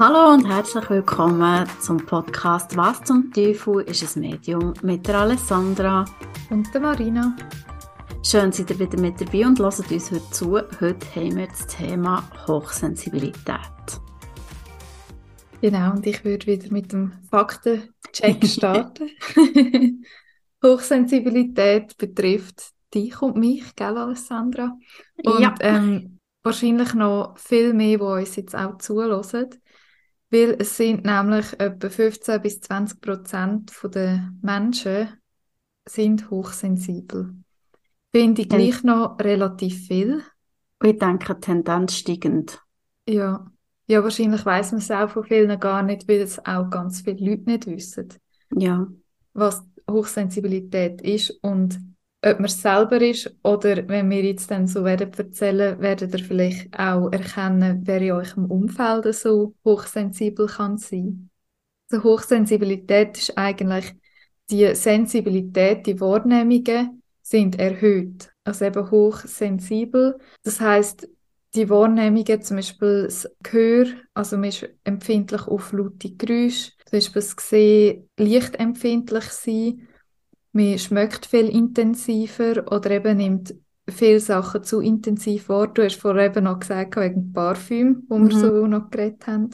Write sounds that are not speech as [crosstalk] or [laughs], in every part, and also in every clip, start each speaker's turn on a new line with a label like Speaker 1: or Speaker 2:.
Speaker 1: Hallo und herzlich willkommen zum Podcast Was zum Teufel ist ein Medium mit der Alessandra
Speaker 2: und der Marina.
Speaker 1: Schön, seid ihr wieder mit dabei und hört uns heute zu. Heute haben wir das Thema Hochsensibilität.
Speaker 2: Genau, und ich würde wieder mit dem Faktencheck [laughs] starten. [laughs] Hochsensibilität betrifft dich und mich, gell, Alessandra? Und ja. ähm, wahrscheinlich noch viel mehr, die uns jetzt auch zuhören. Weil es sind nämlich etwa 15 bis 20 Prozent der Menschen sind hochsensibel. Finde ich gleich noch relativ viel.
Speaker 1: Ich denke, Tendenz steigend.
Speaker 2: Ja. Ja, wahrscheinlich weiß man es auch von vielen gar nicht, weil es auch ganz viele Leute nicht wissen.
Speaker 1: Ja.
Speaker 2: Was Hochsensibilität ist und ob man es selber ist oder wenn wir jetzt dann so werden erzählen, werdet ihr vielleicht auch erkennen, wer in eurem Umfeld so hochsensibel kann sein. Also Hochsensibilität ist eigentlich die Sensibilität, die Wahrnehmungen sind erhöht, also eben hochsensibel. Das heißt, die Wahrnehmungen, zum Beispiel das Gehör, also man ist empfindlich auf laute Geräusche, zum Beispiel das Gesehen lichtempfindlich sein man schmeckt viel intensiver oder eben nimmt viele Sachen zu intensiv wahr. Du hast vorher eben noch gesagt, wegen Parfüm, wo mhm. wir so noch geredet haben.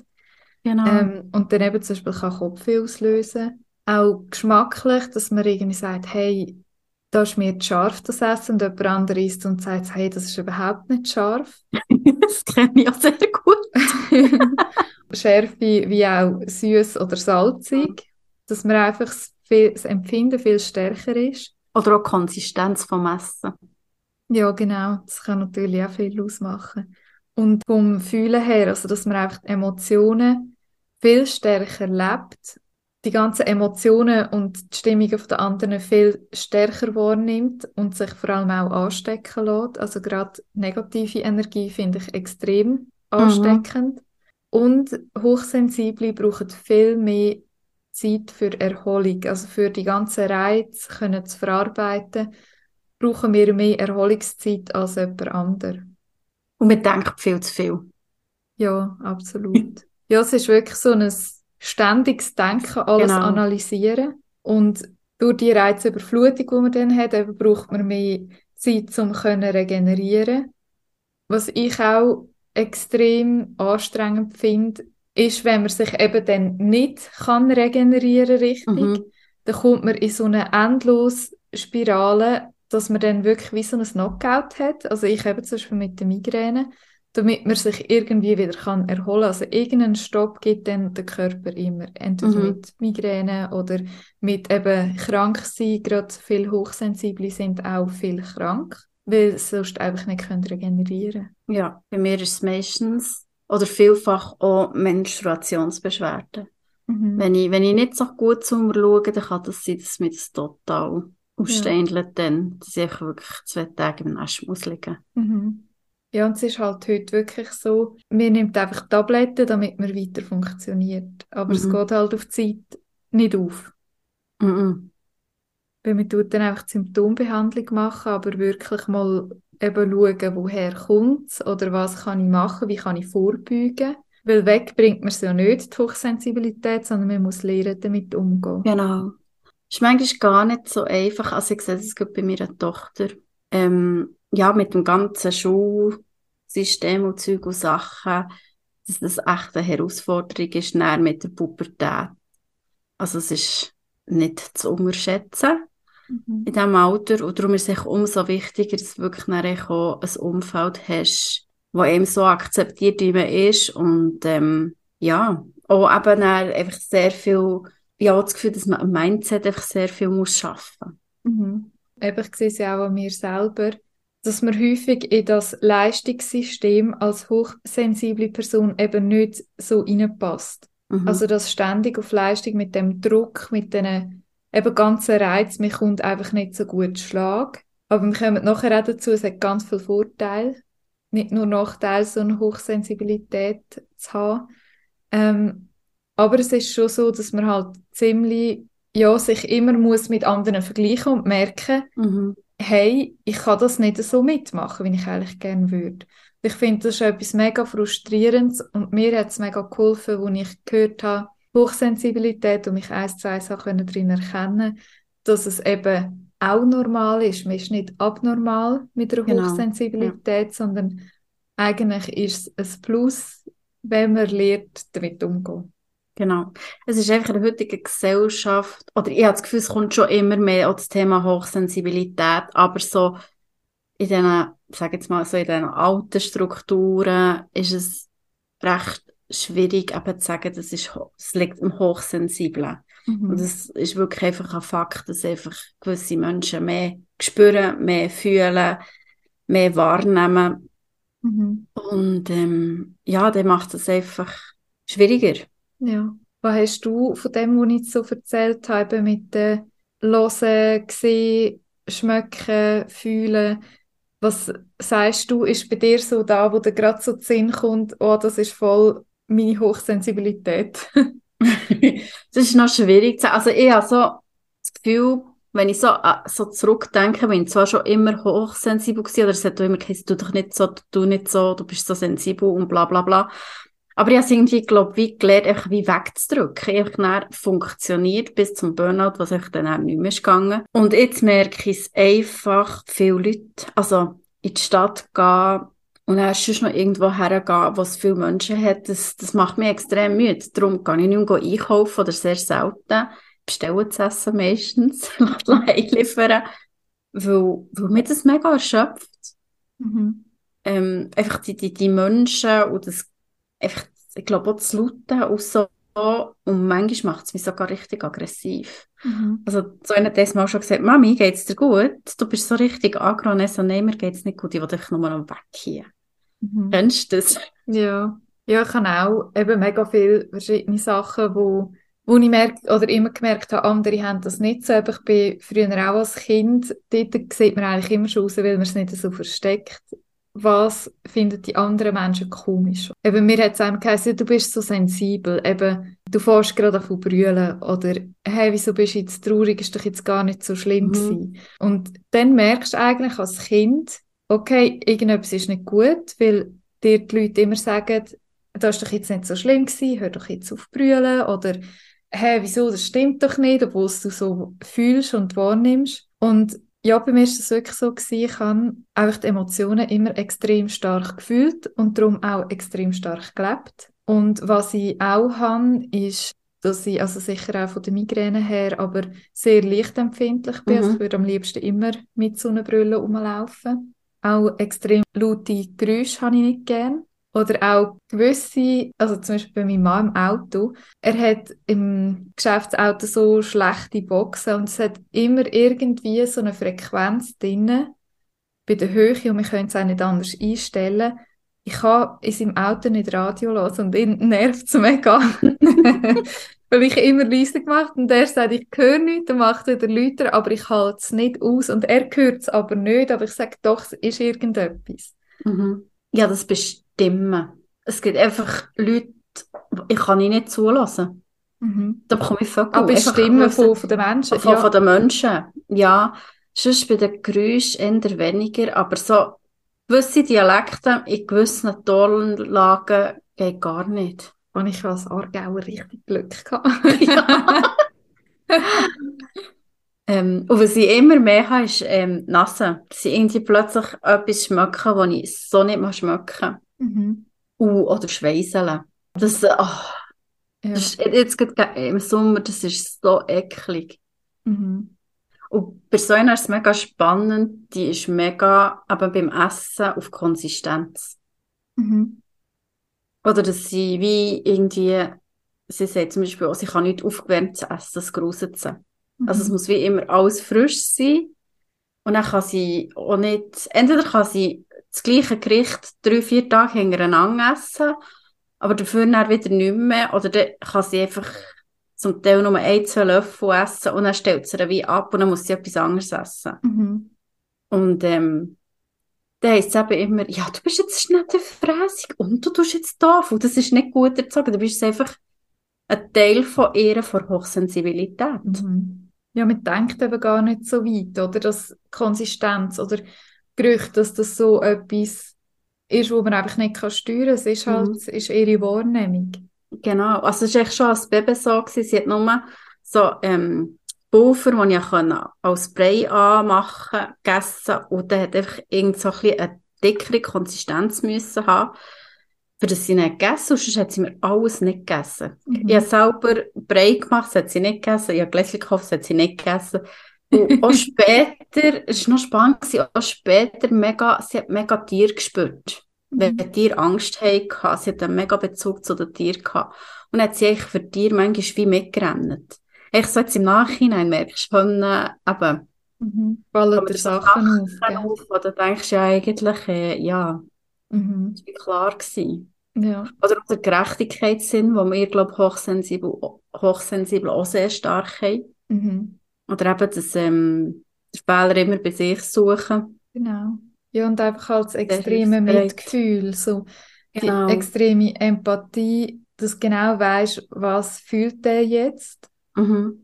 Speaker 1: Genau.
Speaker 2: Ähm, und dann eben zum Beispiel kann Kopfweh auslösen. Auch geschmacklich, dass man irgendwie sagt, hey, da ist mir zu scharf das Essen und jemand anderes isst und sagt, hey, das ist überhaupt nicht scharf. [laughs]
Speaker 1: das kenne ich auch sehr gut. [laughs]
Speaker 2: Schärfe wie auch süß oder salzig, dass man einfach viel, das Empfinden viel stärker ist.
Speaker 1: Oder auch die Konsistenz vom Essen.
Speaker 2: Ja, genau. Das kann natürlich auch viel ausmachen. Und vom Fühlen her, also dass man einfach Emotionen viel stärker lebt, die ganzen Emotionen und die Stimmungen der anderen viel stärker wahrnimmt und sich vor allem auch anstecken lässt. Also gerade negative Energie finde ich extrem mhm. ansteckend. Mhm. Und Hochsensible brauchen viel mehr Zeit für Erholung, also für die ganzen Reize können zu verarbeiten, brauchen wir mehr Erholungszeit als jemand anderes.
Speaker 1: Und man denkt viel zu viel.
Speaker 2: Ja, absolut. [laughs] ja, es ist wirklich so ein ständiges Denken, alles genau. analysieren. Und durch die Reizüberflutung, die man dann hat, eben braucht man mehr Zeit, um zu regenerieren. Was ich auch extrem anstrengend finde, ist, wenn man sich eben dann nicht kann regenerieren richtig, mhm. dann kommt man in so eine endlose Spirale, dass man dann wirklich wie so ein Knockout hat. Also ich habe zum Beispiel mit der Migräne, damit man sich irgendwie wieder kann erholen. Also irgendeinen Stopp gibt dann der Körper immer, entweder mhm. mit Migräne oder mit eben krank sein. Gerade viele Hochsensible sind auch viel krank, weil sie sonst einfach nicht können regenerieren.
Speaker 1: Ja, bei mir ist es meistens oder vielfach auch Menstruationsbeschwerden. Mhm. Wenn, ich, wenn ich nicht so gut zu mir schaue, dann kann das sein, dass mir das total aussteindelt, ja. dann, dass ich wirklich zwei Tage im Nest muss liegen.
Speaker 2: Mhm. Ja, und es ist halt heute wirklich so, man nimmt einfach Tabletten, damit man weiter funktioniert. Aber mhm. es geht halt auf die Zeit nicht auf.
Speaker 1: Mhm.
Speaker 2: Weil man tut dann einfach die Symptombehandlung machen, aber wirklich mal eben schauen, woher kommt es oder was kann ich machen, wie kann ich vorbeugen. Weil weg bringt man es ja nicht, die Hochsensibilität, sondern man muss lernen, damit umzugehen.
Speaker 1: Genau. Es ist manchmal gar nicht so einfach. Also ich sehe das bei meiner Tochter. Ähm, ja, mit dem ganzen Schulsystem und Zeug und Sachen, dass das echt eine Herausforderung ist, mit der Pubertät. Also es ist nicht zu unterschätzen. In diesem Alter. Und darum ist es umso wichtiger, dass du wirklich auch ein Umfeld hast, das einem so akzeptiert, wie man ist. Und ähm, ja, auch eben einfach sehr viel, ja, das Gefühl, dass man am Mindset einfach sehr viel muss schaffen
Speaker 2: muss. Mhm. Eben, ich sehe es ja auch an mir selber, dass man häufig in das Leistungssystem als hochsensible Person eben nicht so reinpasst. Mhm. Also das ständig auf Leistung mit dem Druck, mit den eben ganzer Reiz, mir kommt einfach nicht so gut Schlag. Aber wir kommen nachher auch dazu, es hat ganz viele Vorteile. Nicht nur Nachteile, so eine Hochsensibilität zu haben. Ähm, aber es ist schon so, dass man halt ziemlich, ja, sich immer muss mit anderen vergleichen und merken,
Speaker 1: mhm.
Speaker 2: hey, ich kann das nicht so mitmachen, wie ich eigentlich gerne würde. Ich finde, das ist etwas mega frustrierendes und mir hat es mega geholfen, als ich gehört habe, Hochsensibilität und mich eins, zwei Sachen darin erkennen, dass es eben auch normal ist. Man ist nicht abnormal mit einer genau. Hochsensibilität, ja. sondern eigentlich ist es ein Plus, wenn man lernt, damit umzugehen.
Speaker 1: Genau. Es ist einfach in der heutigen Gesellschaft, oder ich habe das Gefühl, es kommt schon immer mehr auf das Thema Hochsensibilität, aber so in diesen, sag jetzt mal, so in diesen alten Strukturen ist es recht schwierig, eben zu sagen, das, ist, das liegt im Hochsensiblen. Mhm. Und das ist wirklich einfach ein Fakt, dass einfach gewisse Menschen mehr spüren, mehr fühlen, mehr wahrnehmen. Mhm. Und ähm, ja, dann macht es einfach schwieriger.
Speaker 2: Ja. Was hast du von dem, was ich so erzählt habe, mit dem Hören, Sehen, Schmecken, Fühlen? Was sagst du, ist bei dir so da, wo dir gerade so zu Sinn kommt, oh, das ist voll meine Hochsensibilität? [laughs]
Speaker 1: das ist noch schwierig zu sagen. Also ich habe so das Gefühl, wenn ich so, äh, so zurückdenke, bin ich zwar schon immer hochsensibel gewesen, oder es hat auch immer gesagt, du doch nicht so, du nicht so, du bist so sensibel und bla bla bla. Aber ich habe irgendwie, glaube wie gelernt, einfach wie wegzudrücken. Einfach dann funktioniert bis zum Burnout, was ich dann auch nicht mehr ist gegangen. Und jetzt merke ich es einfach, viele Leute, also in die Stadt gehen, und dann sonst noch irgendwo hergehen, wo es viele Menschen hat, das, das macht mich extrem müde. Darum kann ich nicht mehr einkaufen oder sehr selten. Bestellen zu essen meistens, [laughs] liefern, weil, weil mich das mega erschöpft. Mhm. Ähm, einfach die, die, die Menschen und das, einfach, ich glaube auch das Lauten und so. Und manchmal macht es mich sogar richtig aggressiv. Mhm. Also, so einer hat das mal schon gesagt, Mami, geht's dir gut? Du bist so richtig aggro. So, nein, mir geht's nicht gut. Ich will dich nur noch weg hier. Mhm. Kennst du das?
Speaker 2: Ja. Ja, ich habe auch eben mega viele verschiedene Sachen, wo, wo ich merke, oder immer gemerkt habe, andere haben das nicht so. Aber ich bin früher auch als Kind, dort sieht man eigentlich immer schon raus, weil man es nicht so versteckt. Was finden die anderen Menschen komisch? Eben, mir hat es einem geheißen, du bist so sensibel. Eben, du fährst gerade auf brüllen. Oder, hey, wieso bist du jetzt traurig? Ist doch jetzt gar nicht so schlimm mhm. gewesen. Und dann merkst du eigentlich als Kind, okay, irgendetwas ist nicht gut, weil dir die Leute immer sagen, das ist doch jetzt nicht so schlimm gewesen, hör doch jetzt auf brüllen oder hä, wieso, das stimmt doch nicht, obwohl du so fühlst und wahrnimmst. Und ja, bei mir ist das wirklich so gewesen, ich habe einfach die Emotionen immer extrem stark gefühlt und darum auch extrem stark gelebt. Und was ich auch habe, ist, dass ich, also sicher auch von der Migräne her, aber sehr leicht empfindlich bin. Also mhm. Also ich würde am liebsten immer mit so einer Brille rumlaufen. Auch extrem laute Geräusche habe ich nicht gern. Oder auch gewisse, also zum Beispiel bei meinem Mann im Auto, er hat im Geschäftsauto so schlechte Boxen und es hat immer irgendwie so eine Frequenz drin bei der Höhe und wir können es auch nicht anders einstellen. Ich kann in seinem Auto nicht Radio hören und ihn nervt es mega. [laughs] [laughs] Weil ich immer leise gemacht und er sagt, ich höre nichts, dann macht er lauter, aber ich halte es nicht aus. Und er hört es aber nicht, aber ich sage doch, es ist irgendetwas.
Speaker 1: Mhm. Ja, das bestimmen. Es gibt einfach Leute, ich kann ihn nicht zulassen. Mhm. Da bekomme ich
Speaker 2: voll Aber bestimmen von, von den Menschen?
Speaker 1: Von, ja. von den Menschen, ja. Sonst bei den Geräuschen eher weniger, aber so gewisse Dialekte in gewissen Tonlagen geht gar nicht
Speaker 2: und ich als Aargauer richtig Glück gehabt. [laughs]
Speaker 1: ähm, und was ich immer mehr habe, ist ähm, Nase. Dass ich irgendwie plötzlich etwas schmecke, das ich so nicht mehr schmecken mhm. uh, Oder Schweißeln. Das, oh, ja. das ist, jetzt im Sommer, das ist so eklig. Mhm. Und bei so einer ist es mega spannend, die ist mega aber beim Essen auf Konsistenz. Mhm. Oder dass sie wie irgendwie, sie sagt zum Beispiel auch, sie kann nicht aufgewärmt essen, das gruselt. Mhm. Also es muss wie immer alles frisch sein. Und dann kann sie auch nicht, entweder kann sie das gleiche Gericht drei, vier Tage hintereinander essen, aber dafür dann wieder nicht mehr. Oder dann kann sie einfach zum Teil nur ein, zwei Löffel essen und dann stellt sie dann wie ab und dann muss sie etwas anderes essen. Mhm. Und ähm, dann heisst es eben immer, ja, du bist jetzt nicht fräsig und du tust jetzt da Das ist nicht gut erzogen. Du bist einfach ein Teil von ihrer von Hochsensibilität. Mhm.
Speaker 2: Ja, man denkt eben gar nicht so weit, oder? Dass Konsistenz oder Gerücht, dass das so etwas ist, wo man einfach nicht kann steuern kann. Es ist halt, mhm. ist ihre Wahrnehmung.
Speaker 1: Genau, also es war echt schon als Baby so, gewesen. sie hat nur so ähm, Pulver, das ich ja als Spray anmachen gegessen und dann hat einfach irgend so ein bisschen eine dickere Konsistenz müssen haben, für das sie nicht gegessen und sonst hat sie mir alles nicht gegessen. Mhm. Ich habe selber Brei gemacht, das hat sie nicht gegessen, ich habe Gläschen gekauft, das hat sie nicht gegessen. Und [laughs] auch später, es war noch spannend, auch später mega, sie hat mega Tier gespürt. Mhm. Wenn Tiere Angst hatten, sie hat einen mega Bezug zu den Tieren gehabt. Und dann hat sie eigentlich für Tiere manchmal wie mitgerannt. Ich so jetzt im Nachhinein merkst du schon, äh, eben,
Speaker 2: mhm. fallen dir Sachen auf,
Speaker 1: ja. auf, oder denkst du ja eigentlich, äh, ja, mhm. das war klar gewesen.
Speaker 2: Ja.
Speaker 1: Oder der Gerechtigkeitssinn, wo wir, glaube ich, hochsensibel, hochsensibel auch sehr stark haben.
Speaker 2: Mhm.
Speaker 1: Oder eben das, ähm, Fehler immer bei sich suchen.
Speaker 2: Genau. Ja, und einfach als extreme Mitgefühl, so genau. die extreme Empathie, dass du genau weißt, was fühlt der jetzt
Speaker 1: Mhm.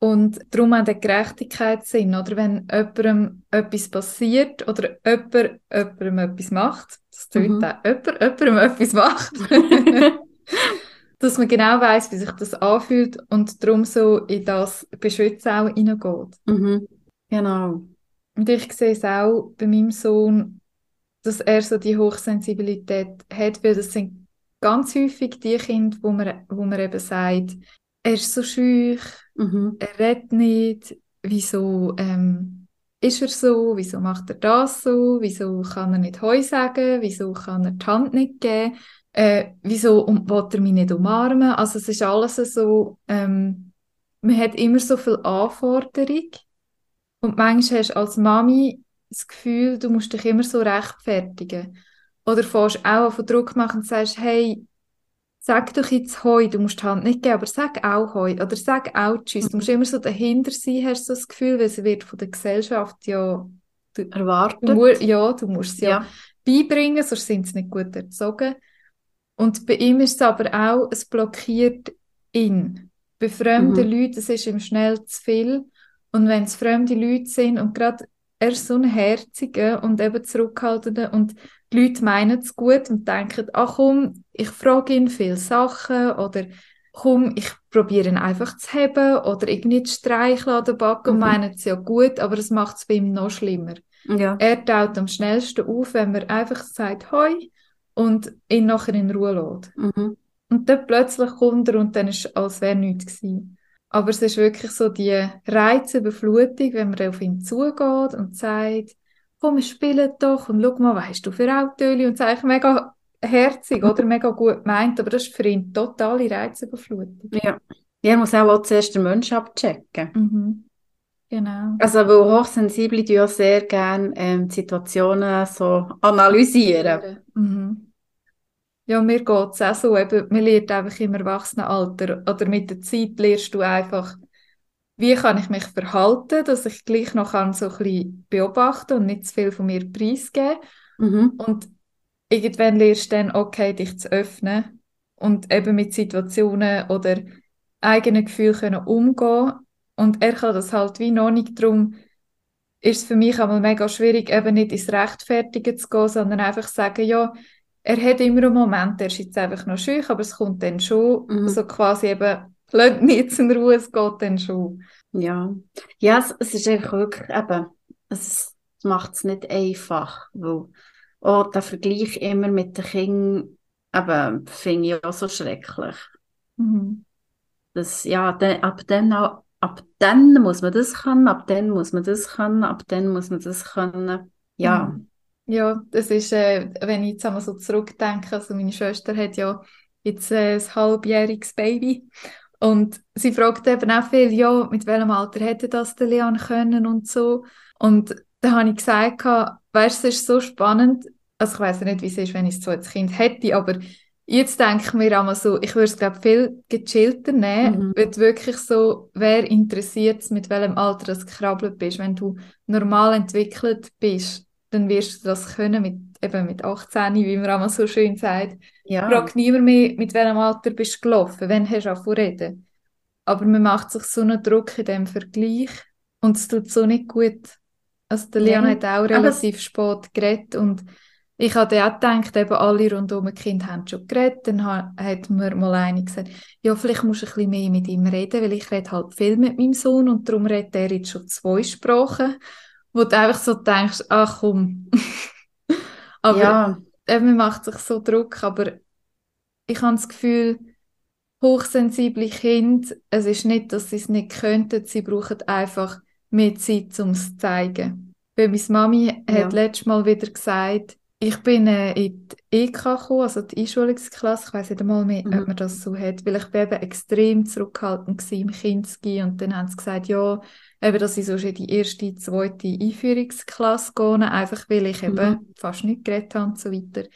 Speaker 2: Und darum auch der Gerechtigkeitssinn, oder? Wenn jemandem etwas passiert oder jemand jemandem etwas macht, das tut mhm. auch jemand jemandem etwas macht, [laughs] dass man genau weiß, wie sich das anfühlt und darum so in das Beschützen auch hineingeht.
Speaker 1: Mhm. Genau.
Speaker 2: Und ich sehe es auch bei meinem Sohn, dass er so die Hochsensibilität hat, weil das sind ganz häufig die Kinder, wo man, wo man eben sagt, er ist so schüch,
Speaker 1: mhm.
Speaker 2: er redet nicht, wieso ähm, ist er so, wieso macht er das so, wieso kann er nicht Heu sagen, wieso kann er die Hand nicht geben, äh, wieso um, will er mich nicht umarmen, also es ist alles so, ähm, man hat immer so viel Anforderung. Und manchmal hast du als Mami das Gefühl, du musst dich immer so rechtfertigen. Oder fährst auch auf Druck machen und sagst, hey, sag doch jetzt Hoi, du musst die Hand nicht geben, aber sag auch Hoi oder sag auch Tschüss. Du musst immer so dahinter sein, hast du das Gefühl, weil es wird von der Gesellschaft ja
Speaker 1: du, erwartet.
Speaker 2: Du, ja, du musst es ja, ja beibringen, sonst sind sie nicht gut erzogen. Und bei ihm ist es aber auch, es blockiert ihn. Bei fremden mhm. Leuten, es ist ihm schnell zu viel. Und wenn es fremde Leute sind und gerade er ist so ein Herziger und eben zurückhaltender und die Leute meinen es gut und denken, ach komm, ich frage ihn viele Sachen oder komm, ich probiere ihn einfach zu haben oder irgendwie zu streicheln an der Backe mhm. und meinen es ja gut, aber es macht es bei ihm noch schlimmer.
Speaker 1: Ja.
Speaker 2: Er taut am schnellsten auf, wenn man einfach sagt «Hoi» und ihn nachher in Ruhe lässt.
Speaker 1: Mhm.
Speaker 2: Und dann plötzlich kommt er und dann ist es, als wäre nichts gewesen. Aber es ist wirklich so die Reizüberflutung, wenn man auf ihn zugeht und sagt, komm, wir spielen doch und schau mal, was hast du für Autos? Und es eigentlich mega herzig oder mega gut gemeint, aber das ist für ihn totale Reizüberflutung.
Speaker 1: Ja. Er muss auch, auch zuerst den Menschen abchecken.
Speaker 2: Mhm. Genau.
Speaker 1: Also, weil Hochsensible ja sehr gerne ähm, Situationen so analysieren.
Speaker 2: Mhm. Ja, mir geht es auch so, eben, man lernt einfach im Erwachsenenalter oder mit der Zeit lernst du einfach, wie kann ich mich verhalten, dass ich gleich noch kann so ein bisschen beobachten und nicht zu viel von mir preisgeben.
Speaker 1: Mhm.
Speaker 2: Und irgendwann lernst du dann, okay, dich zu öffnen und eben mit Situationen oder eigenen Gefühlen können umgehen. Und er kann das halt wie noch nicht drum ist es für mich einmal mega schwierig, eben nicht ins Rechtfertigen zu gehen, sondern einfach sagen, ja, er hat immer einen Moment, er ist jetzt einfach noch schüch, aber es kommt dann schon, mhm. so quasi eben, lasst mich jetzt in Ruhe, es geht dann schon.
Speaker 1: Ja, ja es, es ist einfach wirklich eben, es macht es nicht einfach, weil auch der Vergleich immer mit den Kindern, eben, finde ich auch so schrecklich.
Speaker 2: Mhm.
Speaker 1: Das, ja, dann, ab dann auch, ab dann muss man das können, ab dann muss man das können, ab dann muss man das können. Ja.
Speaker 2: Mhm. Ja, das ist, äh, wenn ich jetzt einmal so zurückdenke, also meine Schwester hat ja jetzt äh, ein halbjähriges Baby und sie fragt eben auch viel, ja, mit welchem Alter hätte das der Leon können und so. Und da habe ich gesagt, weißt du, es ist so spannend, also ich weiß nicht, wie es ist, wenn ich so ein Kind hätte, aber jetzt denke ich mir einmal so, ich würde es, glaube viel gechillter nehmen, mhm. wenn wirklich so, wer interessiert mit welchem Alter du gekrabbelt bist. Wenn du normal entwickelt bist, dann wirst du das können mit, eben mit 18, wie man einmal so schön sagt.
Speaker 1: Ja.
Speaker 2: Frag niemand mehr, mit welchem Alter bist du gelaufen, wenn hast du auch reden. Aber man macht sich so einen Druck in dem Vergleich und es tut so nicht gut. Also der Leon ja. hat auch relativ Aber spät geredet und ich habe auch gedacht, eben alle rundum um Kind haben schon geredet. Dann hat mir mal eine gesagt, ja, vielleicht musst du ein bisschen mehr mit ihm reden, weil ich rede halt viel mit meinem Sohn und darum redet er jetzt schon zwei Sprachen. Wo du einfach so denkst, ach komm. [laughs] aber ja. eben, man macht sich so Druck, aber ich habe das Gefühl, hochsensible Kinder, es ist nicht, dass sie es nicht könnten, sie brauchen einfach mehr Zeit, um es zu zeigen. Weil meine Mami ja. hat letztes Mal wieder gesagt, ich bin äh, in die EK gekommen, also die Einschulungsklasse, ich weiß nicht einmal mehr, mhm. ob man das so hat, weil ich bin eben extrem zurückhaltend war im Kinski und dann haben sie gesagt, ja, eben, dass ich so in die erste, zweite Einführungsklasse gehe, einfach weil ich mhm. eben fast nicht geredet habe und so weiter.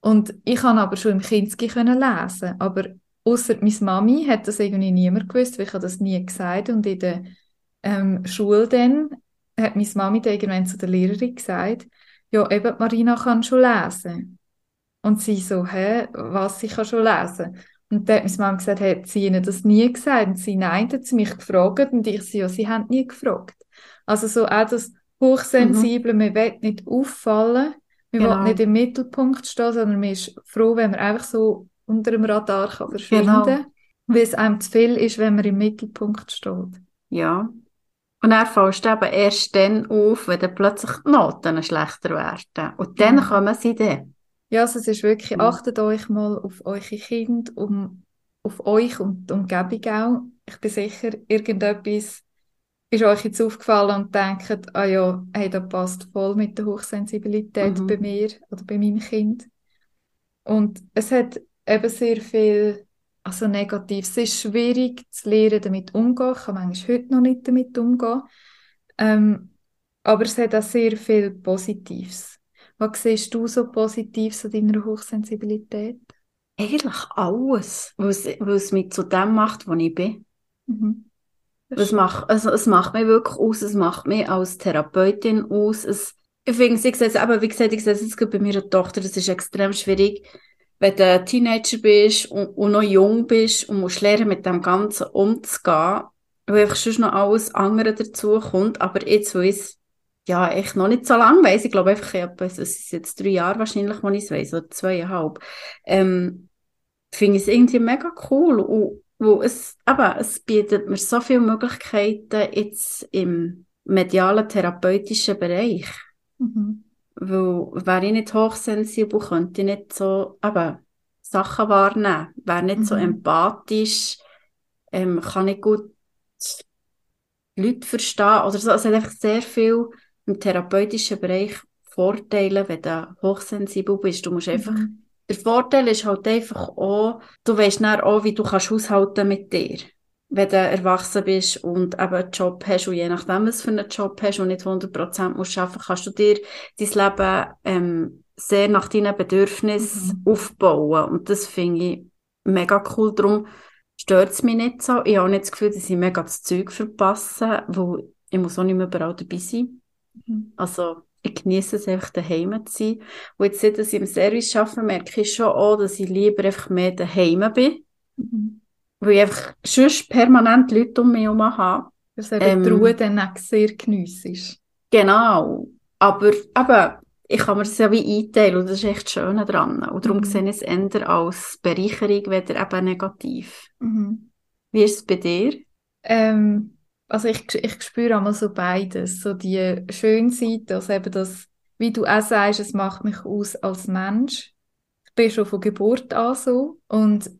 Speaker 2: Und ich kann aber schon im Kinski können lesen, aber außer meine Mami hat das irgendwie niemand gewusst, weil ich habe das nie gesagt und in der ähm, Schule dann hat meine Mami dann irgendwann zu der Lehrerin gesagt, ja, eben, Marina kann schon lesen. Und sie so, hä, was, ich kann schon lesen? Und dann hat meine Mama gesagt, hat sie ihnen das nie gesagt? Und sie, nein, hat sie mich gefragt. Und ich so, ja, sie haben nie gefragt. Also so auch das Hochsensible, mhm. man will nicht auffallen, man genau. will nicht im Mittelpunkt stehen, sondern man ist froh, wenn man einfach so unter dem Radar kann verschwinden kann, genau. weil es einem zu viel ist, wenn man im Mittelpunkt steht.
Speaker 1: Ja, und er fällst eben erst dann auf, wenn dann plötzlich die Noten schlechter werden. Und dann mhm. kommen sie dann.
Speaker 2: Ja, also es ist wirklich, mhm. achtet euch mal auf eure Kinder, um, auf euch und die Umgebung auch. Ich bin sicher, irgendetwas ist euch jetzt aufgefallen und denkt, ah ja, hey, das passt voll mit der Hochsensibilität mhm. bei mir oder bei meinem Kind. Und es hat eben sehr viel also negativ. Es ist schwierig zu lernen, damit umzugehen. Ich kann manchmal heute noch nicht damit umgehen. Ähm, aber es hat auch sehr viel Positives. Was siehst du so Positives an deiner Hochsensibilität?
Speaker 1: Eigentlich alles, was, was mich zu dem macht, wo ich bin. Mhm. Es macht, also, es macht mich wirklich aus, es macht mich als Therapeutin aus. Es, ich finde, ich sehe es, aber wie gesagt, ich sehe es jetzt bei meiner Tochter, das ist extrem schwierig, wenn du Teenager bist und, und, noch jung bist und musst lernen, mit dem Ganzen umzugehen, weil einfach schon noch alles andere dazu kommt. Aber jetzt, wo ich ja, echt noch nicht so lange weiss, ich glaube einfach, es ist jetzt drei Jahre wahrscheinlich, wo ich es weiss, oder zweieinhalb, ähm, finde ich es irgendwie mega cool. Und, wo es, aber es bietet mir so viele Möglichkeiten jetzt im medialen therapeutischen Bereich. Mhm. Weil wäre ich nicht hochsensibel, könnte ich nicht so eben, Sachen wahrnehmen. Wäre nicht mhm. so empathisch, ähm, kann ich gut Leute verstehen. Oder so. Es hat einfach sehr viel im therapeutischen Bereich Vorteile, wenn du hochsensibel bist. Du musst mhm. einfach, der Vorteil ist halt einfach auch, du weißt dann auch, wie du kannst haushalten mit dir wenn du erwachsen bist und eben einen Job hast und je nachdem, was für einen Job hast und nicht 100% musst arbeiten, kannst du dir dein Leben ähm, sehr nach deinen Bedürfnissen mhm. aufbauen. Und das finde ich mega cool. Darum stört es mich nicht so. Ich habe auch nicht das Gefühl, dass ich mega das Zeug verpasse, weil ich muss auch nicht mehr überall dabei sein. Mhm. Also ich genieße es einfach daheim zu sein. Und jetzt, seit ich im Service arbeite, merke ich schon auch, dass ich lieber einfach mehr daheim bin. Mhm weil ich einfach sonst permanent Leute um mich herum habe.
Speaker 2: Dass eben ähm, die Ruhe dann auch sehr geniessest.
Speaker 1: Genau. Aber, aber ich kann mir das ja wie einteilen und das ist echt schön dran. Und darum mhm. sehe ich es eher als Bereicherung, weder eben negativ. Mhm. Wie ist es bei dir?
Speaker 2: Ähm, also ich, ich spüre einmal so beides. So die schöne Seite, also eben das, wie du auch sagst, es macht mich aus als Mensch. Ich bin schon von Geburt an so und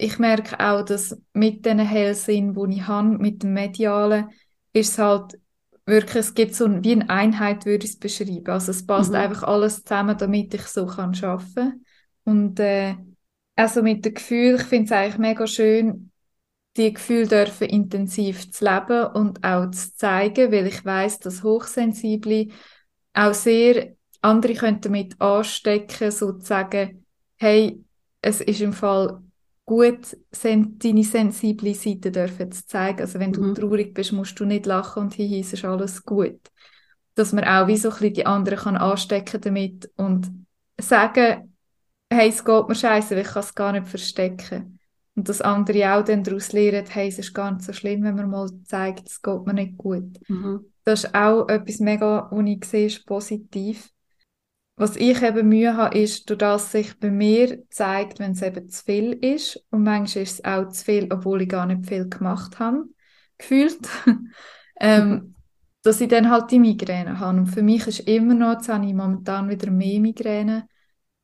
Speaker 2: ich merke auch, dass mit diesen Hellsinn, die ich habe, mit dem Medialen, ist es halt wirklich, es gibt so ein, wie eine Einheit, würde ich es beschreiben. Also es passt mhm. einfach alles zusammen, damit ich so kann arbeiten kann. Und äh, also mit dem Gefühl, ich finde es eigentlich mega schön, die Gefühle dürfen intensiv zu leben und auch zu zeigen, weil ich weiß, dass Hochsensible auch sehr andere können damit anstecken, so zu sagen, hey, es ist im Fall gut sen deine sensible Seite dürfen zu zeigen. Also wenn du mhm. traurig bist, musst du nicht lachen und hier ist alles gut. Dass man auch wie so ein bisschen die anderen kann anstecken damit und sagen, hey, es geht mir scheiße, ich kann es gar nicht verstecken. Und dass andere auch dann daraus lernen, hey, es ist gar nicht so schlimm, wenn man mal zeigt, es geht mir nicht gut. Mhm. Das ist auch etwas mega, was ich sehe, ist positiv. Was ich eben Mühe habe, ist, durch das sich bei mir zeigt, wenn es eben zu viel ist. Und manchmal ist es auch zu viel, obwohl ich gar nicht viel gemacht habe, gefühlt. [laughs] ähm, mhm. dass ich dann halt die Migräne habe. Und für mich ist immer noch, jetzt habe ich momentan wieder mehr Migräne,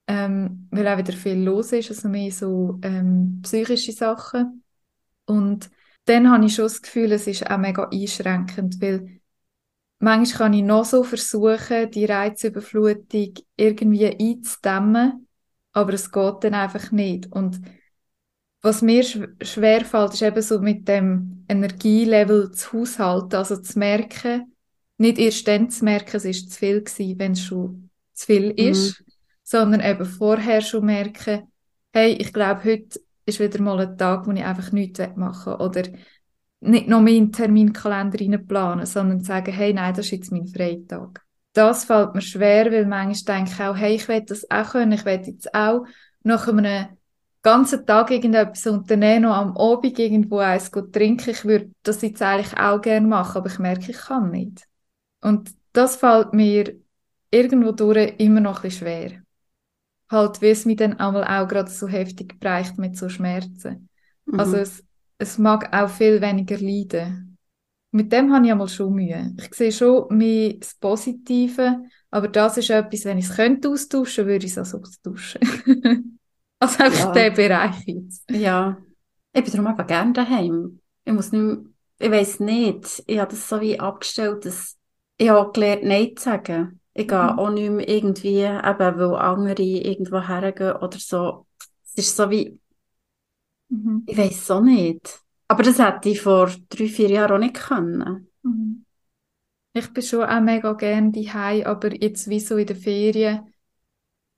Speaker 2: ähm, weil auch wieder viel los ist, also mehr so ähm, psychische Sachen. Und dann habe ich schon das Gefühl, es ist auch mega einschränkend, weil manchmal kann ich noch so versuchen, die Reizüberflutung irgendwie einzudämmen, aber es geht dann einfach nicht. Und was mir schwer fällt, ist eben so mit dem Energielevel zu haushalten, also zu merken, nicht erst dann zu merken, es ist zu viel gewesen, wenn es schon zu viel mhm. ist, mhm. sondern eben vorher schon merken, hey, ich glaube, heute ist wieder mal ein Tag, wo ich einfach nichts machen will. Oder nicht noch meinen Terminkalender planen, sondern sagen, hey, nein, das ist jetzt mein Freitag. Das fällt mir schwer, weil manchmal denke ich auch, hey, ich will das auch können, ich will jetzt auch nach einem ganzen Tag irgendetwas unternehmen, noch am Abend irgendwo eins trinken. Ich würde das jetzt eigentlich auch gerne machen, aber ich merke, ich kann nicht. Und das fällt mir irgendwo durch immer noch ein bisschen schwer. Halt, wie es mich dann einmal auch gerade so heftig bereicht mit so Schmerzen. Mhm. Also es, es mag auch viel weniger leiden. Mit dem habe ich einmal schon Mühe. Ich sehe schon mehr das Positive, aber das ist etwas, wenn ich es könnte austauschen, würde ich es also austauschen. [laughs] also einfach ja. der Bereich jetzt.
Speaker 1: Ja. Ich bin darum einfach gerne daheim. Ich muss nicht mehr, ich weiß nicht, ich habe das so wie abgestellt, dass ich habe gelernt, Nein zu sagen. Ich gehe mhm. auch nicht mehr irgendwie, eben, weil andere irgendwo hergehen oder so. Es ist so wie, Mhm. Ich weiß auch nicht. Aber das hätte ich vor drei, vier Jahren auch nicht können.
Speaker 2: Mhm. Ich bin schon auch mega gerne daheim, aber jetzt wie so in den Ferien,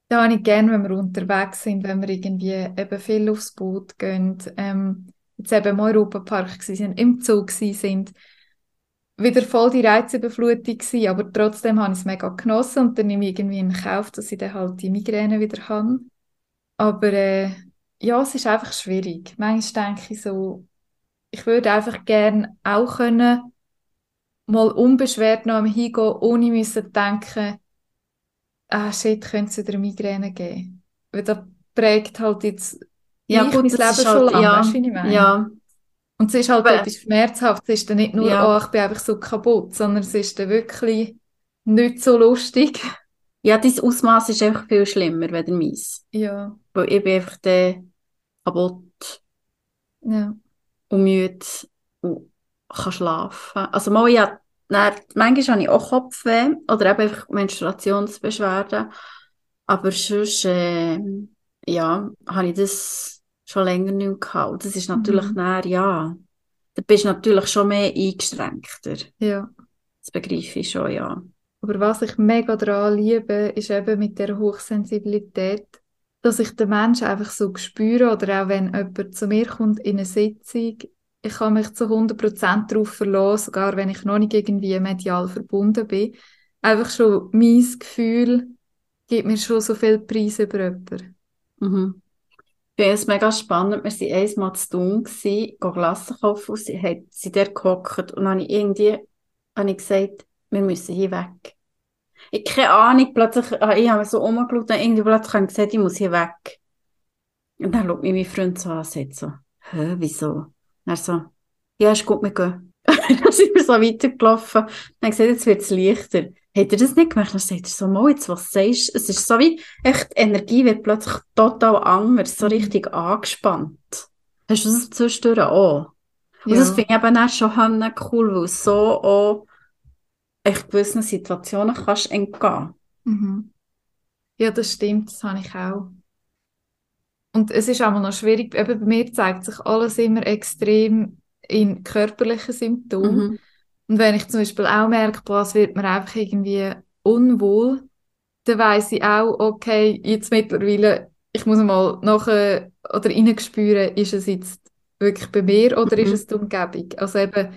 Speaker 2: da habe ich gerne, wenn wir unterwegs sind, wenn wir irgendwie eben viel aufs Boot gehen, ähm, jetzt eben im Europapark sind, im Zug sind, wieder voll die Reizüberflutung gewesen, aber trotzdem habe ich es mega genossen und dann nehme ich irgendwie in Kauf, dass ich dann halt die Migräne wieder habe. Aber äh, ja, es ist einfach schwierig. Manchmal denke ich so, ich würde einfach gerne auch können, mal unbeschwert noch hingehen, ohne müssen denken, ah shit, könnte es wieder Migräne geben. Weil das prägt halt jetzt
Speaker 1: ja, gut, mein Leben halt, schon lange, ja, weißt du, ich meine? Ja.
Speaker 2: Und es ist halt Aber, etwas Schmerzhaftes. Es ist dann nicht nur, ja. oh, ich bin einfach so kaputt, sondern es ist dann wirklich nicht so lustig.
Speaker 1: Ja, dein Ausmaß ist einfach viel schlimmer, als meins.
Speaker 2: Ja.
Speaker 1: Weil ich bin einfach der kaputt
Speaker 2: ja.
Speaker 1: und müde und kann schlafen. Also mal, ja, dann, manchmal habe ich auch Kopfweh oder eben einfach Menstruationsbeschwerden. Aber sonst, äh, ja, habe ich das schon länger nicht mehr gehabt. Das ist natürlich mhm. dann, ja, da bist du natürlich schon mehr eingeschränkter.
Speaker 2: Ja.
Speaker 1: Das begreife ich schon, ja.
Speaker 2: Aber was ich mega daran liebe, ist eben mit der Hochsensibilität, dass ich den Menschen einfach so spüre oder auch wenn jemand zu mir kommt in eine Sitzung, ich kann mich zu 100% darauf verlassen, sogar wenn ich noch nicht irgendwie medial verbunden bin. Einfach schon mein Gefühl gibt mir schon so viel Preis über jemanden.
Speaker 1: Mhm. Ich finde es mega spannend. Wir waren einmal zu tun, gehen Glassen kaufen und sie hat sie dort gehockt und dann habe ich irgendwie habe ich gesagt, wir müssen hier weg. Ich keine Ahnung, plötzlich, ah, ich habe so umgeschaut und irgendwie plötzlich habe ich gesagt, ich muss hier weg. Und dann schaut mich mein Freund so an und sagt so, hä, wieso? er so, ja, ist gut, wir gehen. [laughs] dann sind wir so weitergelaufen. Dann gesagt, jetzt wird es leichter. Hat er das nicht gemacht? Dann sagt er so, mal jetzt, was sagst du? Es ist so wie, echt, die Energie wird plötzlich total anders, so richtig angespannt. Hast du das zwischendurch auch? Und ja. das finde ich eben auch schon cool, weil es so auch echt gewissen Situationen kannst entgehen.
Speaker 2: Mhm. Ja, das stimmt, das habe ich auch. Und es ist auch noch schwierig, eben bei mir zeigt sich alles immer extrem in körperlichen Symptomen. Mhm. Und wenn ich zum Beispiel auch merke, boah, es wird mir einfach irgendwie unwohl, dann weiss ich auch, okay, jetzt mittlerweile, ich muss mal nachher oder spüren, ist es jetzt wirklich bei mir oder mhm. ist es die Umgebung? Also eben,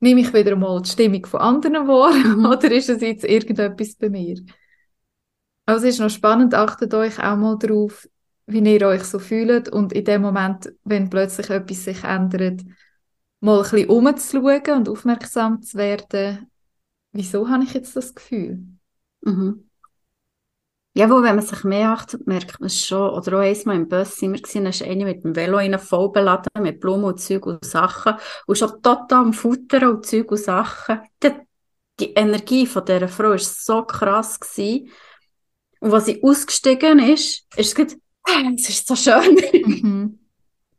Speaker 2: nehme ich wieder mal die Stimmung von anderen wahr mhm. [laughs] oder ist es jetzt irgendetwas bei mir? Also es ist noch spannend, achtet euch auch mal darauf, wie ihr euch so fühlt und in dem Moment, wenn plötzlich etwas sich ändert, mal ein bisschen umzuschauen und aufmerksam zu werden, wieso habe ich jetzt das Gefühl?
Speaker 1: Mhm. Ja, wo, wenn man sich mehr achtet, merkt man es schon. Oder auch einmal im Bus sind wir gesehen, da ist eine mit dem Velo rein, voll beladen mit Blumen und Zeug und Sachen. Und schon total am Futtern und Zeug und Sachen. Die, die Energie von dieser Frau war so krass. Gewesen. Und was sie ausgestiegen ist, ist es gesagt, es ist so schön. Mhm. [laughs]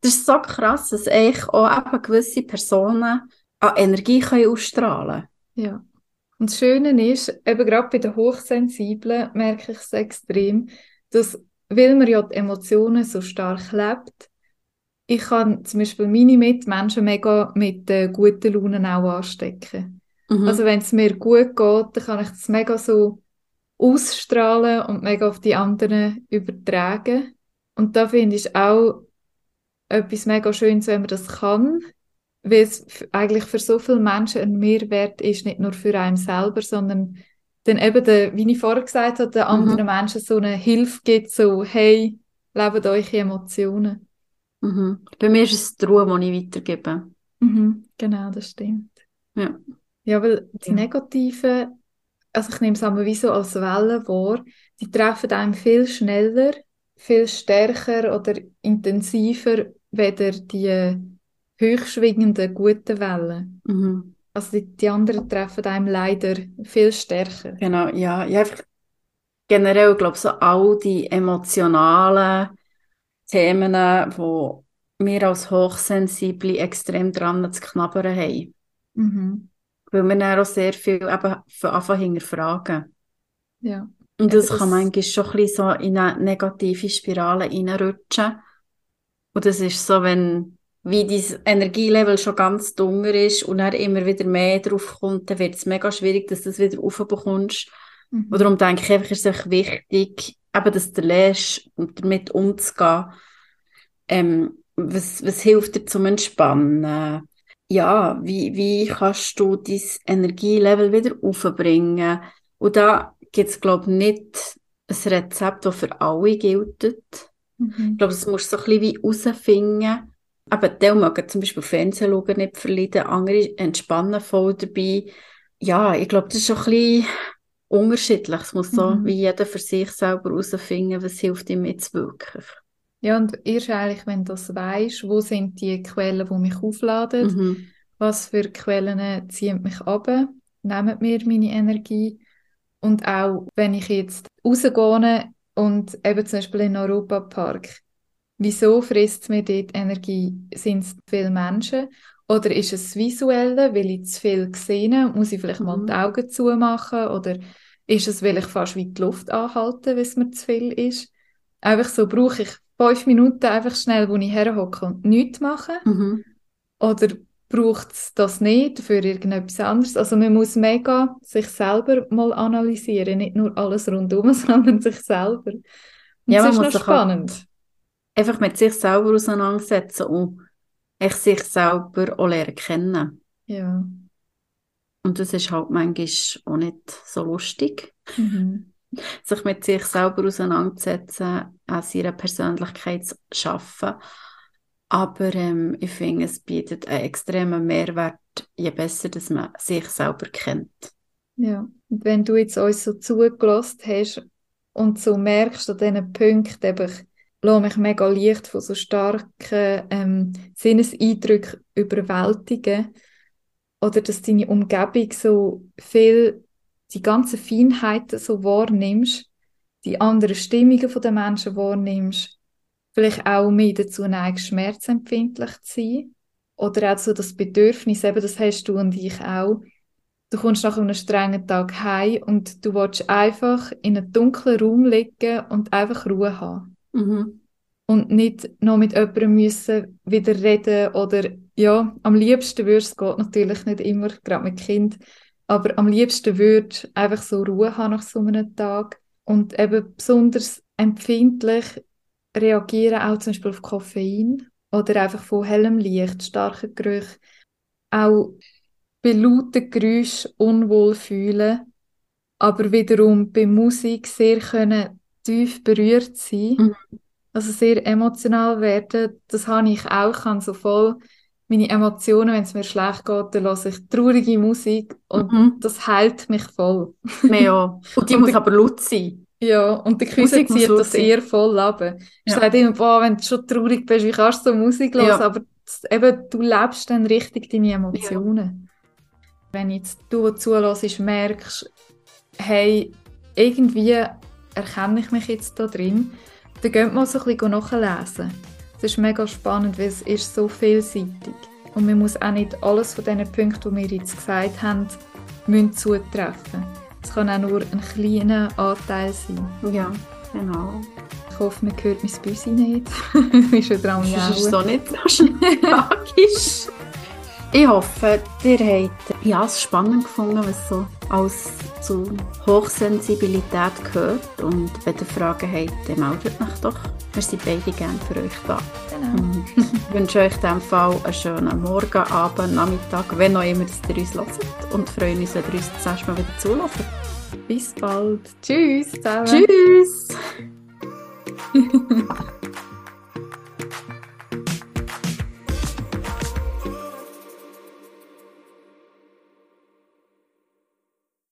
Speaker 1: Das ist so krass, dass eigentlich auch eben gewisse Personen an Energie können ausstrahlen
Speaker 2: können. Ja. Und das Schöne ist, eben gerade bei den Hochsensiblen merke ich es extrem, dass, weil man ja die Emotionen so stark lebt, ich kann zum Beispiel meine Mitmenschen mega mit äh, guten Launen auch anstecken. Mhm. Also wenn es mir gut geht, dann kann ich das mega so ausstrahlen und mega auf die anderen übertragen. Und da finde ich auch etwas mega Schönes, wenn man das kann, weil es eigentlich für so viele Menschen ein Mehrwert ist, nicht nur für einen selber, sondern dann eben, der, wie ich vorher gesagt habe, den anderen mhm. Menschen so eine Hilfe gibt, so, hey, lebt eure Emotionen.
Speaker 1: Mhm. Bei mir ist es die Ruhe, die ich weitergebe.
Speaker 2: Mhm. Genau, das stimmt.
Speaker 1: Ja.
Speaker 2: Ja, weil die negativen, also ich nehme es einmal wie so als Wellen vor, die treffen einem viel schneller, viel stärker oder intensiver, weder die hochschwingenden, guten Wellen. Mhm. Also die, die, anderen treffen einem leider viel stärker.
Speaker 1: Genau, ja. ja einfach generell, glaube ich, so all die emotionalen Themen, wo wir als Hochsensible extrem dran zu knabbern haben. Mhm. Weil wir dann auch sehr viel eben von Anfang hinterfragen.
Speaker 2: Ja.
Speaker 1: Und das, das kann manchmal schon ein bisschen so in eine negative Spirale reinrutschen. Und das ist so, wenn wie dein Energielevel schon ganz dunkel ist und dann immer wieder mehr drauf kommt, dann wird es mega schwierig, dass du das wieder aufbekommst. Mhm. Und darum denke ich einfach, ist es wichtig, eben, dass du lernst, damit umzugehen. Ähm, was, was hilft dir zum Entspannen? Ja, wie, wie kannst du dein Energielevel wieder aufbringen? Und da gibt es, glaube ich, nicht ein Rezept, das für alle gilt. Mhm. Ich glaube, das musst du so ein bisschen wie herausfinden, aber die mögen zum Beispiel Fernsehen schauen nicht verleiden, andere entspannen voll dabei. Ja, ich glaube, das ist schon ein bisschen unterschiedlich. Es muss so mhm. wie jeder für sich selber herausfinden, was hilft ihm jetzt wirklich.
Speaker 2: Ja, und erst eigentlich, wenn du das weißt, wo sind die Quellen, die mich aufladen, mhm. was für Quellen ziehen mich ab, nehmen mir meine Energie. Und auch, wenn ich jetzt rausgehe und eben zum Beispiel in den Europapark, Wieso frisst mir dort Energie? Sind es viele Menschen? Oder ist es Visuelle, weil ich zu viel gesehen Muss ich vielleicht mhm. mal die Augen zumachen? Oder ist es, weil ich fast wie die Luft anhalte, wenn es mir zu viel ist? Einfach so brauche ich fünf Minuten einfach schnell, wo ich herhocke und nichts mache? Mhm. Oder braucht es das nicht für irgendetwas anderes? Also man muss mega sich selber mal analysieren, nicht nur alles rundum, [laughs] sondern sich selber. Und ja, das ist noch spannend
Speaker 1: einfach mit sich selber auseinandersetzen und echt sich selber auch lernen kennen.
Speaker 2: Ja.
Speaker 1: Und das ist halt manchmal auch nicht so lustig. Mhm. Sich mit sich selber auseinandersetzen, an seiner Persönlichkeit zu schaffen. Aber ähm, ich finde, es bietet einen extremen Mehrwert, je besser dass man sich selber kennt.
Speaker 2: Ja, und wenn du jetzt uns so zugelassen hast und so merkst an diesen Punkten, eben, lasse mich mega leicht von so starken ähm, Sinneseindrücken überwältigen. Oder dass deine Umgebung so viel, die ganzen Feinheiten so wahrnimmst, die anderen Stimmungen den Menschen wahrnimmst, vielleicht auch mehr dazu neigst, schmerzempfindlich zu sein. Oder auch so das Bedürfnis, eben das hast du und ich auch. Du kommst nach einem strengen Tag heim und du willst einfach in einem dunklen Raum liegen und einfach Ruhe haben. Mhm. Und nicht noch mit jemandem müssen wieder reden oder ja, am liebsten würde es geht natürlich nicht immer, gerade mit Kind, aber am liebsten würde einfach so Ruhe haben nach so einem Tag und eben besonders empfindlich reagieren auch zum Beispiel auf Koffein oder einfach von hellem Licht, starken Gerüchen, auch bei lauten Geräuschen unwohl fühlen, aber wiederum bei Musik sehr können tief berührt sein. Mhm. Also sehr emotional werden, das habe ich auch. Ich kann so voll meine Emotionen, wenn es mir schlecht geht, dann höre ich traurige Musik und mhm. das heilt mich voll.
Speaker 1: Ja, und die [laughs] und muss aber laut sein.
Speaker 2: Ja, und der Küsse zieht das eher voll ab. Ja. Er sagt immer, boah, wenn du schon traurig bist, wie kannst du so Musik hören? Ja. Aber eben, du lebst dann richtig deine Emotionen. Ja. Wenn jetzt du zulässt, merkst, hey, irgendwie erkenne ich mich jetzt da drin, dann geht mal so ein bisschen nachlesen. Das ist mega spannend, weil es ist so vielseitig. Und man muss auch nicht alles von diesen Punkten, die wir jetzt gesagt haben, müssen zutreffen. Es kann auch nur ein kleiner Anteil sein.
Speaker 1: Ja, genau.
Speaker 2: Ich hoffe, man hört mein Büsi nicht. [laughs] ist schon dran
Speaker 1: Das ist so nicht so [laughs] tragisch. Ich hoffe, ihr habt ja, es spannend gefunden, was so alles zu Hochsensibilität gehört. Und wenn ihr Fragen habt, dann meldet euch doch. Wir sind beide gerne für euch da. Genau. ich wünsche euch in diesem Fall einen schönen Morgen, Abend, Nachmittag, wenn auch immer ihr uns hört. Und freuen uns, wenn ihr uns das nächste Mal wieder zulässt.
Speaker 2: Bis bald. Tschüss
Speaker 1: zusammen. Tschüss. [laughs]